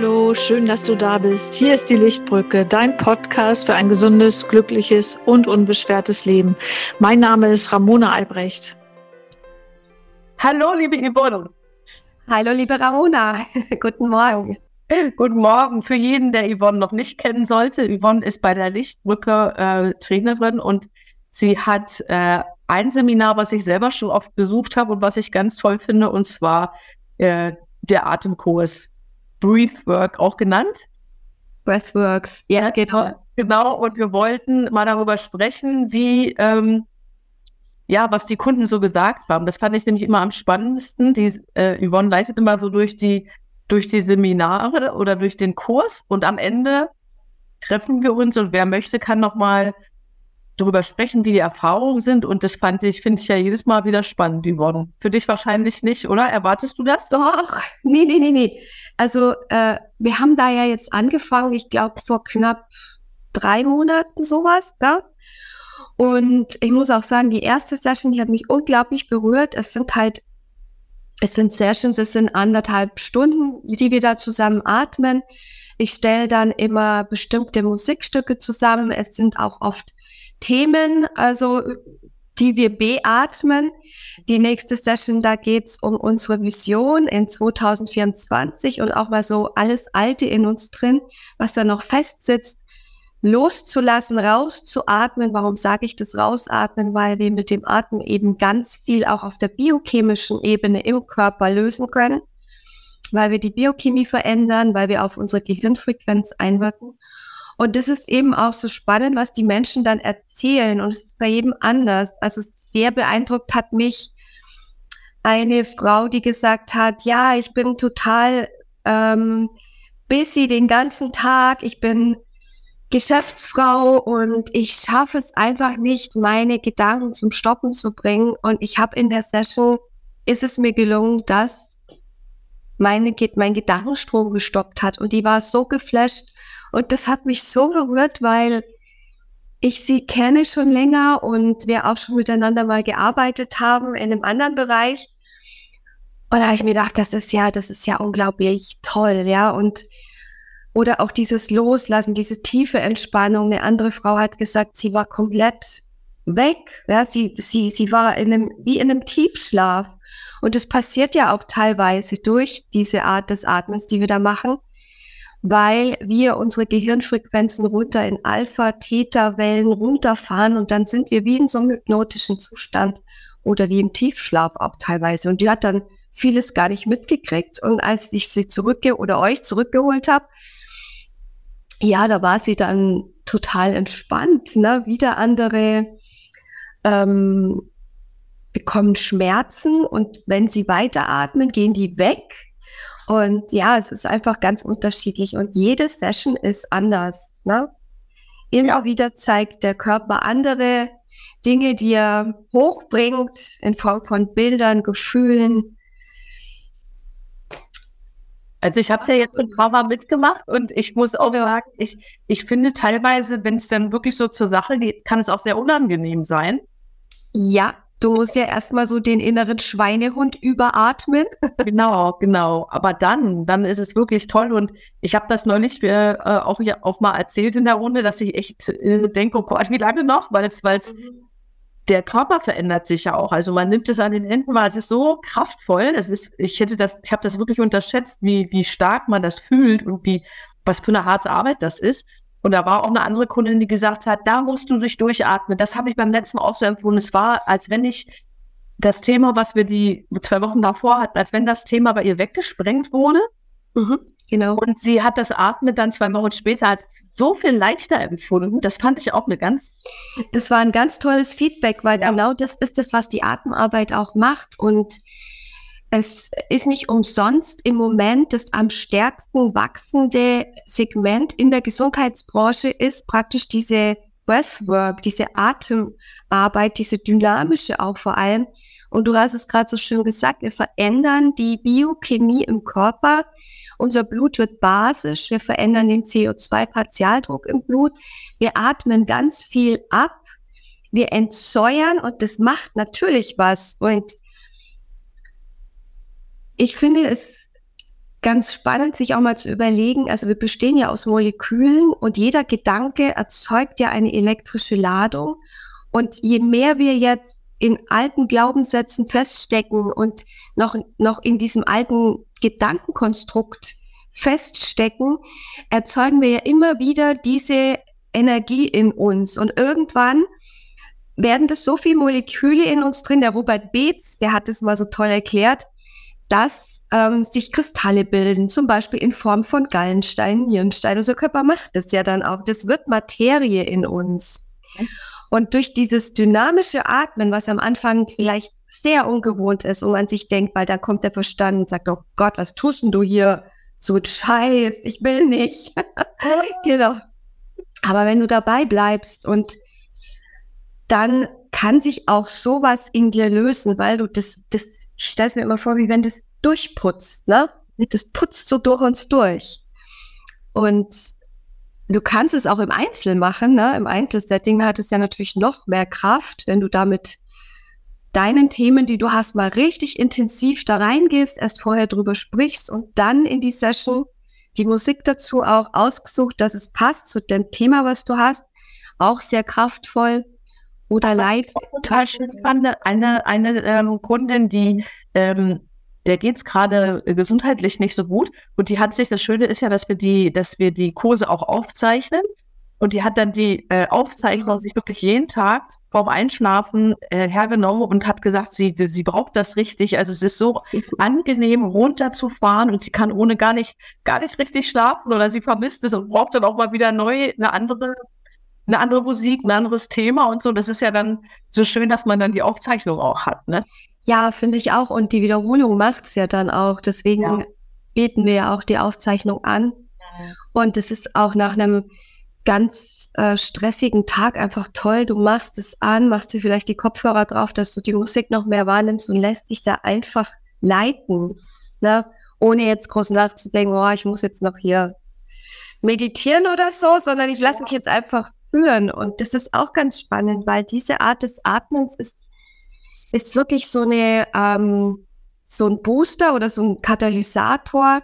Hallo, schön, dass du da bist. Hier ist die Lichtbrücke, dein Podcast für ein gesundes, glückliches und unbeschwertes Leben. Mein Name ist Ramona Albrecht. Hallo, liebe Yvonne. Hallo, liebe Ramona. Guten Morgen. Guten Morgen. Für jeden, der Yvonne noch nicht kennen sollte, Yvonne ist bei der Lichtbrücke äh, Trainerin und sie hat äh, ein Seminar, was ich selber schon oft besucht habe und was ich ganz toll finde, und zwar äh, der Atemkurs. Breathwork auch genannt. Breathworks, ja, genau. Genau, und wir wollten mal darüber sprechen, wie, ähm, ja, was die Kunden so gesagt haben. Das fand ich nämlich immer am spannendsten. Die äh, Yvonne leitet immer so durch die, durch die Seminare oder durch den Kurs und am Ende treffen wir uns und wer möchte, kann nochmal darüber sprechen, wie die Erfahrungen sind. Und das fand ich, finde ich ja jedes Mal wieder spannend, Yvonne. Für dich wahrscheinlich nicht, oder? Erwartest du das? Doch, nee, nee, nee, nee. Also äh, wir haben da ja jetzt angefangen, ich glaube vor knapp drei Monaten sowas, ja. Und ich muss auch sagen, die erste Session, die hat mich unglaublich berührt. Es sind halt, es sind Sessions, es sind anderthalb Stunden, die wir da zusammen atmen. Ich stelle dann immer bestimmte Musikstücke zusammen. Es sind auch oft Themen, also die wir beatmen. Die nächste Session, da geht's um unsere Vision in 2024 und auch mal so alles Alte in uns drin, was da noch festsitzt, loszulassen, rauszuatmen. Warum sage ich das rausatmen? Weil wir mit dem Atmen eben ganz viel auch auf der biochemischen Ebene im Körper lösen können, weil wir die Biochemie verändern, weil wir auf unsere Gehirnfrequenz einwirken. Und das ist eben auch so spannend, was die Menschen dann erzählen. Und es ist bei jedem anders. Also sehr beeindruckt hat mich eine Frau, die gesagt hat, ja, ich bin total ähm, busy den ganzen Tag. Ich bin Geschäftsfrau und ich schaffe es einfach nicht, meine Gedanken zum Stoppen zu bringen. Und ich habe in der Session, ist es mir gelungen, dass meine, mein Gedankenstrom gestoppt hat. Und die war so geflasht und das hat mich so berührt, weil ich sie kenne schon länger und wir auch schon miteinander mal gearbeitet haben in einem anderen Bereich. Und da habe ich mir gedacht, das ist ja, das ist ja unglaublich toll, ja. Und oder auch dieses Loslassen, diese tiefe Entspannung. Eine andere Frau hat gesagt, sie war komplett weg. Ja, sie, sie, sie war in einem, wie in einem Tiefschlaf. Und das passiert ja auch teilweise durch diese Art des Atmens, die wir da machen weil wir unsere Gehirnfrequenzen runter in Alpha-Theta-Wellen runterfahren und dann sind wir wie in so einem hypnotischen Zustand oder wie im Tiefschlaf auch teilweise. Und die hat dann vieles gar nicht mitgekriegt. Und als ich sie zurückge oder euch zurückgeholt habe, ja, da war sie dann total entspannt. Ne? Wieder andere ähm, bekommen Schmerzen und wenn sie weiteratmen, gehen die weg und ja, es ist einfach ganz unterschiedlich und jede Session ist anders. Ne? Immer wieder zeigt der Körper andere Dinge, die er hochbringt in Form von Bildern, Gefühlen. Also ich habe es ja jetzt mit Mama mitgemacht und ich muss auch sagen, ich, ich finde teilweise, wenn es dann wirklich so zur Sache geht, kann es auch sehr unangenehm sein. Ja, Du musst ja erstmal so den inneren Schweinehund überatmen. Genau, genau. Aber dann, dann ist es wirklich toll. Und ich habe das neulich äh, auch, auch mal erzählt in der Runde, dass ich echt äh, denke, oh Gott, wie lange noch? Weil es, weil es mhm. der Körper verändert sich ja auch. Also man nimmt es an den Händen, weil es ist so kraftvoll. Es ist, ich hätte das, ich habe das wirklich unterschätzt, wie, wie stark man das fühlt und wie, was für eine harte Arbeit das ist. Und da war auch eine andere Kundin, die gesagt hat, da musst du dich durchatmen. Das habe ich beim letzten auch so empfunden. Es war, als wenn ich das Thema, was wir die zwei Wochen davor hatten, als wenn das Thema bei ihr weggesprengt wurde. Mhm, genau. Und sie hat das Atmen dann zwei Wochen später als so viel leichter empfunden. Das fand ich auch eine ganz. Das war ein ganz tolles Feedback, weil ja. genau das ist das, was die Atemarbeit auch macht. Und es ist nicht umsonst im Moment das am stärksten wachsende Segment in der Gesundheitsbranche ist praktisch diese Breathwork, diese Atemarbeit, diese dynamische auch vor allem. Und du hast es gerade so schön gesagt, wir verändern die Biochemie im Körper. Unser Blut wird basisch, wir verändern den CO2-Partialdruck im Blut, wir atmen ganz viel ab, wir entsäuern und das macht natürlich was. Und ich finde es ganz spannend, sich auch mal zu überlegen, also wir bestehen ja aus Molekülen und jeder Gedanke erzeugt ja eine elektrische Ladung. Und je mehr wir jetzt in alten Glaubenssätzen feststecken und noch, noch in diesem alten Gedankenkonstrukt feststecken, erzeugen wir ja immer wieder diese Energie in uns. Und irgendwann werden das so viele Moleküle in uns drin. Der Robert Beetz, der hat es mal so toll erklärt, dass ähm, sich Kristalle bilden, zum Beispiel in Form von Gallenstein, Nierenstein. Unser Körper macht das ja dann auch. Das wird Materie in uns. Und durch dieses dynamische Atmen, was am Anfang vielleicht sehr ungewohnt ist und man sich denkt, weil da kommt der Verstand und sagt, oh Gott, was tust denn du hier? So ein Scheiß, ich will nicht. genau. Aber wenn du dabei bleibst und dann kann sich auch sowas in dir lösen, weil du das, das, ich stelle es mir immer vor, wie wenn das durchputzt, ne? Das putzt so durch uns durch. Und du kannst es auch im Einzelnen machen, ne? Im Einzelsetting hat es ja natürlich noch mehr Kraft, wenn du damit deinen Themen, die du hast, mal richtig intensiv da reingehst, erst vorher drüber sprichst und dann in die Session die Musik dazu auch ausgesucht, dass es passt zu dem Thema, was du hast. Auch sehr kraftvoll oder live. Total schön fand eine, eine ähm, Kundin, die ähm, der geht's gerade gesundheitlich nicht so gut und die hat sich, das Schöne ist ja, dass wir die, dass wir die Kurse auch aufzeichnen und die hat dann die äh, Aufzeichnung sich wirklich jeden Tag vorm Einschlafen äh, hergenommen und hat gesagt, sie, sie braucht das richtig. Also es ist so angenehm, runterzufahren und sie kann ohne gar nicht, gar nicht richtig schlafen oder sie vermisst es und braucht dann auch mal wieder neu eine andere eine andere Musik, ein anderes Thema und so. Das ist ja dann so schön, dass man dann die Aufzeichnung auch hat, ne? Ja, finde ich auch. Und die Wiederholung macht es ja dann auch. Deswegen ja. bieten wir ja auch die Aufzeichnung an. Und es ist auch nach einem ganz äh, stressigen Tag einfach toll. Du machst es an, machst dir vielleicht die Kopfhörer drauf, dass du die Musik noch mehr wahrnimmst und lässt dich da einfach leiten. Ne? Ohne jetzt groß nachzudenken, oh, ich muss jetzt noch hier meditieren oder so, sondern ich lasse mich jetzt einfach führen. Und das ist auch ganz spannend, weil diese Art des Atmens ist, ist wirklich so eine, ähm, so ein Booster oder so ein Katalysator.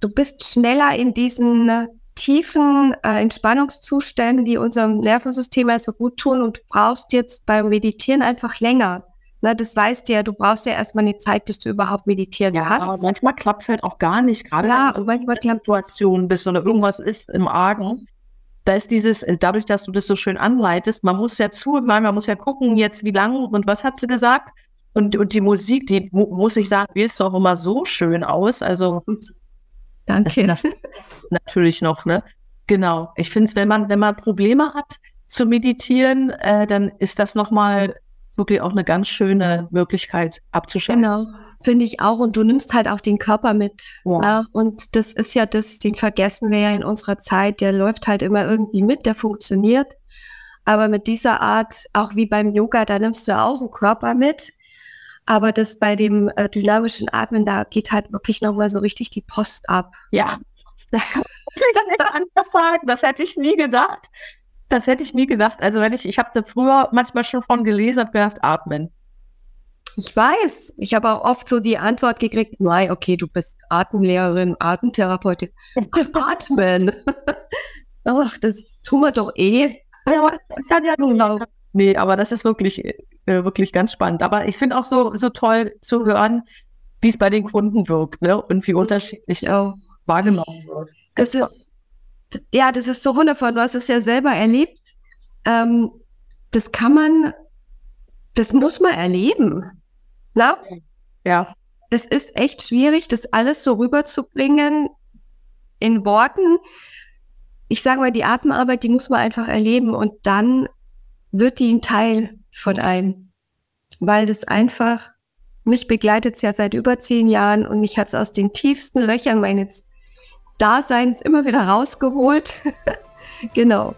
Du bist schneller in diesen äh, tiefen äh, Entspannungszuständen, die unserem Nervensystem so also gut tun und du brauchst jetzt beim Meditieren einfach länger. Na, das weißt du ja, du brauchst ja erstmal eine Zeit, bis du überhaupt meditieren ja, kannst. Aber manchmal klappt es halt auch gar nicht, gerade ja, und manchmal klappt Situation bist oder irgendwas ist im Argen da ist dieses, dadurch, dass du das so schön anleitest, man muss ja zuhören, man muss ja gucken, jetzt wie lange und was hat sie gesagt. Und, und die Musik, die muss ich sagen, wählst du auch immer so schön aus. Also danke. Natürlich noch, ne? Genau. Ich finde es, wenn man, wenn man Probleme hat zu meditieren, äh, dann ist das nochmal wirklich auch eine ganz schöne Möglichkeit abzuschalten. Genau, finde ich auch. Und du nimmst halt auch den Körper mit. Ja. Ne? Und das ist ja das, den vergessen wir ja in unserer Zeit. Der läuft halt immer irgendwie mit, der funktioniert. Aber mit dieser Art, auch wie beim Yoga, da nimmst du auch den Körper mit. Aber das bei dem äh, dynamischen Atmen, da geht halt wirklich nochmal so richtig die Post ab. Ja. das hätte ich nie gedacht. Das hätte ich nie gedacht. Also wenn ich, ich habe da früher manchmal schon von gelesen, habe gedacht, atmen. Ich weiß. Ich habe auch oft so die Antwort gekriegt, nein, okay, du bist Atemlehrerin, Atemtherapeutin. Atmen. Ach, das tun wir doch eh. Ja, ja genau. Nee, aber das ist wirklich, äh, wirklich ganz spannend. Aber ich finde auch so, so toll zu hören, wie es bei den Kunden wirkt, ne? Und wie unterschiedlich das wahrgenommen wird. Das ist ja, das ist so wundervoll. Du hast es ja selber erlebt. Ähm, das kann man, das muss man erleben. Na? Ja. Es ist echt schwierig, das alles so rüberzubringen in Worten. Ich sage mal, die Atemarbeit, die muss man einfach erleben und dann wird die ein Teil von einem, weil das einfach mich begleitet ja seit über zehn Jahren und mich hat es aus den tiefsten Löchern meines Daseins immer wieder rausgeholt. genau.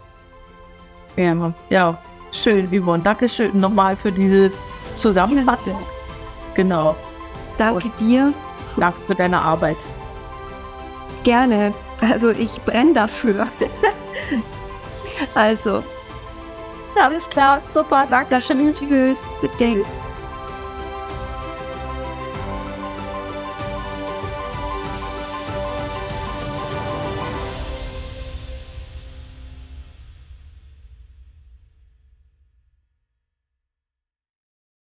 Ja, ja, schön, Yvonne. Dankeschön nochmal für diese Zusammenfassung. Ja. Genau. Danke Und dir. Danke für deine Arbeit. Gerne. Also ich brenne dafür. also. Alles klar. Super. Danke. Tschüss. Bitte.